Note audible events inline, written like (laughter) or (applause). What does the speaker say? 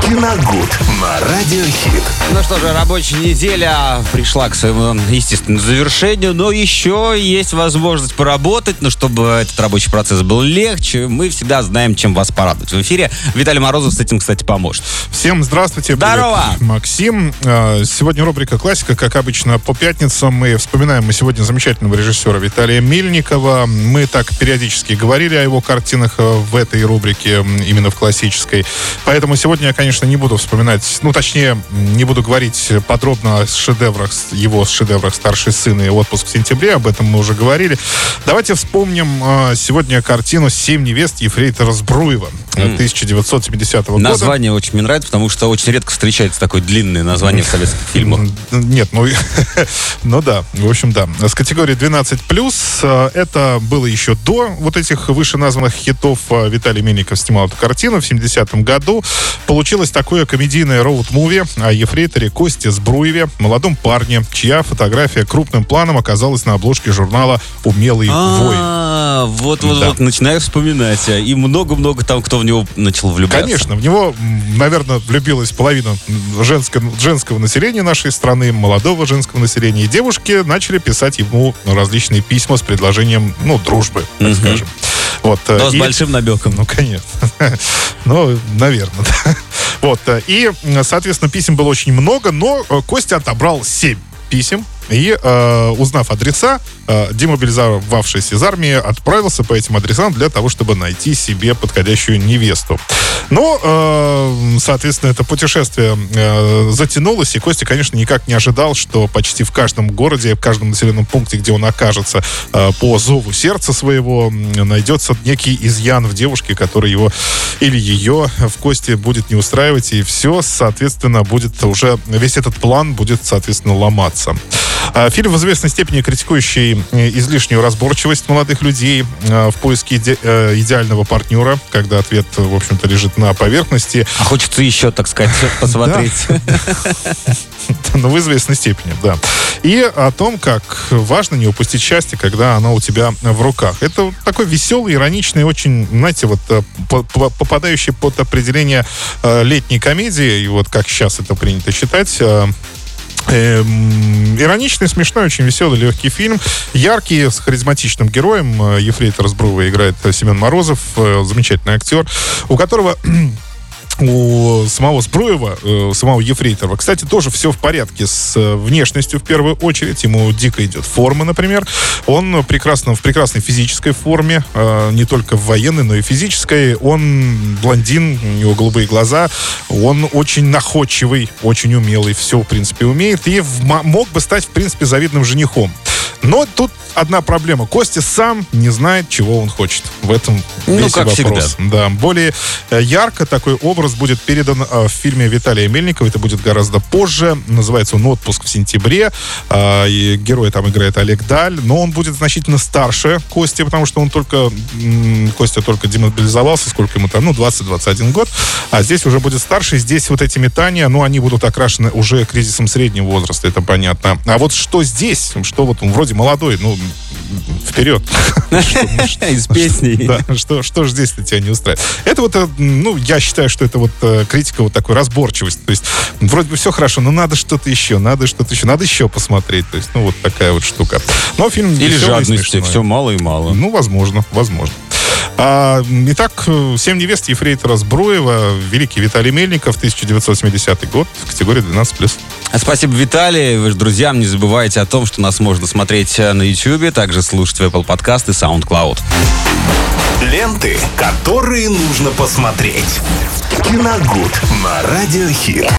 Киногуд на Радиохит. Ну что же, рабочая неделя пришла к своему естественному завершению, но еще есть возможность поработать, но чтобы этот рабочий процесс был легче, мы всегда знаем, чем вас порадовать. В эфире Виталий Морозов с этим, кстати, поможет. Всем здравствуйте. Здорово. Привет, Максим. А, Сегодня рубрика «Классика», как обычно, по пятницам. Мы вспоминаем мы сегодня замечательного режиссера Виталия Мельникова. Мы так периодически говорили о его картинах э, в этой рубрике, именно в классической. Поэтому сегодня я, конечно, не буду вспоминать, ну, точнее, не буду говорить подробно о шедеврах, его шедеврах «Старший сын» и «Отпуск в сентябре», об этом мы уже говорили. Давайте вспомним э, сегодня картину «Семь невест» Ефрейтора Збруева э, 1970 года. Название очень мне нравится, потому что очень редко встречается такое длинное название в советских фильмах. Нет, ну, (laughs) ну да, в общем, да. С категории 12+, э, это было еще до вот этих вышеназванных хитов. Э, Виталий Мельников снимал эту картину в 70-м году. Получилось такое комедийное роуд-муви о ефрейторе Косте Сбруеве, молодом парне, чья фотография крупным планом оказалась на обложке журнала «Умелый воин». А, вот, вот, Да. вот, начинаю вспоминать. а, И много-много там, кто в него начал влюбляться. Конечно, в него, наверное, влюбилась половина женского, женского населения нашей страны, молодого женского населения. И девушки начали писать ему различные письма с предложением, ну, дружбы, так Мгм. скажем. Вот, э, Но с и- большим намеком. Ну, конечно. (laughs) Ну, наверное, да. Вот. э, И, соответственно, писем было очень много, но э, Костя отобрал семь писем. И, э, узнав адреса, э, демобилизовавшись из армии, отправился по этим адресам для того, чтобы найти себе подходящую невесту. Но, э, соответственно, это путешествие э, затянулось, и Костя, конечно, никак не ожидал, что почти в каждом городе, в каждом населенном пункте, где он окажется, э, по зову сердца своего найдется некий изъян в девушке, который его или ее в Косте будет не устраивать, и все, соответственно, будет уже, весь этот план будет, соответственно, ломаться. А, Фильм в известной степени критикующий э, излишнюю разборчивость молодых людей э, в поиске иде- э, идеального партнера, когда ответ, в общем-то, лежит на поверхности. А хочется еще, так сказать, (laughs) посмотреть. Ну, в известной степени, да. И о том, как важно не упустить счастье, когда оно у тебя в руках. Это такой веселый, ироничный, очень, знаете, вот по- по- попадающий под определение летней комедии, и вот как сейчас это принято считать, ироничный, смешной, очень веселый, легкий фильм. Яркий, с харизматичным героем. Э, Ефрейтор Сбрува играет э, Семен Морозов, э, замечательный актер, у которого у самого Збруева, э, самого Ефрейторова, кстати, тоже все в порядке с э, внешностью в первую очередь. Ему дико идет форма, например. Он прекрасно, в прекрасной физической форме, э, не только в военной, но и физической. Он блондин, у него голубые глаза. Он очень находчивый, очень умелый, все, в принципе, умеет. И мог бы стать, в принципе, завидным женихом. Но тут одна проблема. Костя сам не знает, чего он хочет. В этом Ну, весь как вопрос. Да, более э, ярко такой образ будет передан э, в фильме Виталия Мельникова. Это будет гораздо позже. Называется он «Отпуск в сентябре». А, И герой там играет Олег Даль. Но он будет значительно старше Кости, потому что он только... Костя только демобилизовался. Сколько ему там? Ну, 20-21 год. А здесь уже будет старше. Здесь вот эти метания, ну, они будут окрашены уже кризисом среднего возраста, это понятно. А вот что здесь? Что вот он вроде молодой, ну, вперед. (laughs) Из песни. (laughs) Да, что, же здесь-то тебя не устраивает? Это вот, э, ну, я считаю, что это вот э, критика вот такой разборчивости. То есть, вроде бы все хорошо, но надо что-то еще, надо что-то еще, надо еще посмотреть. То есть, ну, вот такая вот штука. Но фильм Или жадности. Все мало и мало. Ну, возможно, возможно. А, итак, э, «Семь невест» Ефрейтора Збруева, великий Виталий Мельников, 1970 год, в категории 12+. Спасибо, Виталий. Вы же, друзьям, не забывайте о том, что нас можно смотреть э, на YouTube, также слушать в Apple Podcast и SoundCloud. Ленты, которые нужно посмотреть. Киногуд на Радиохит.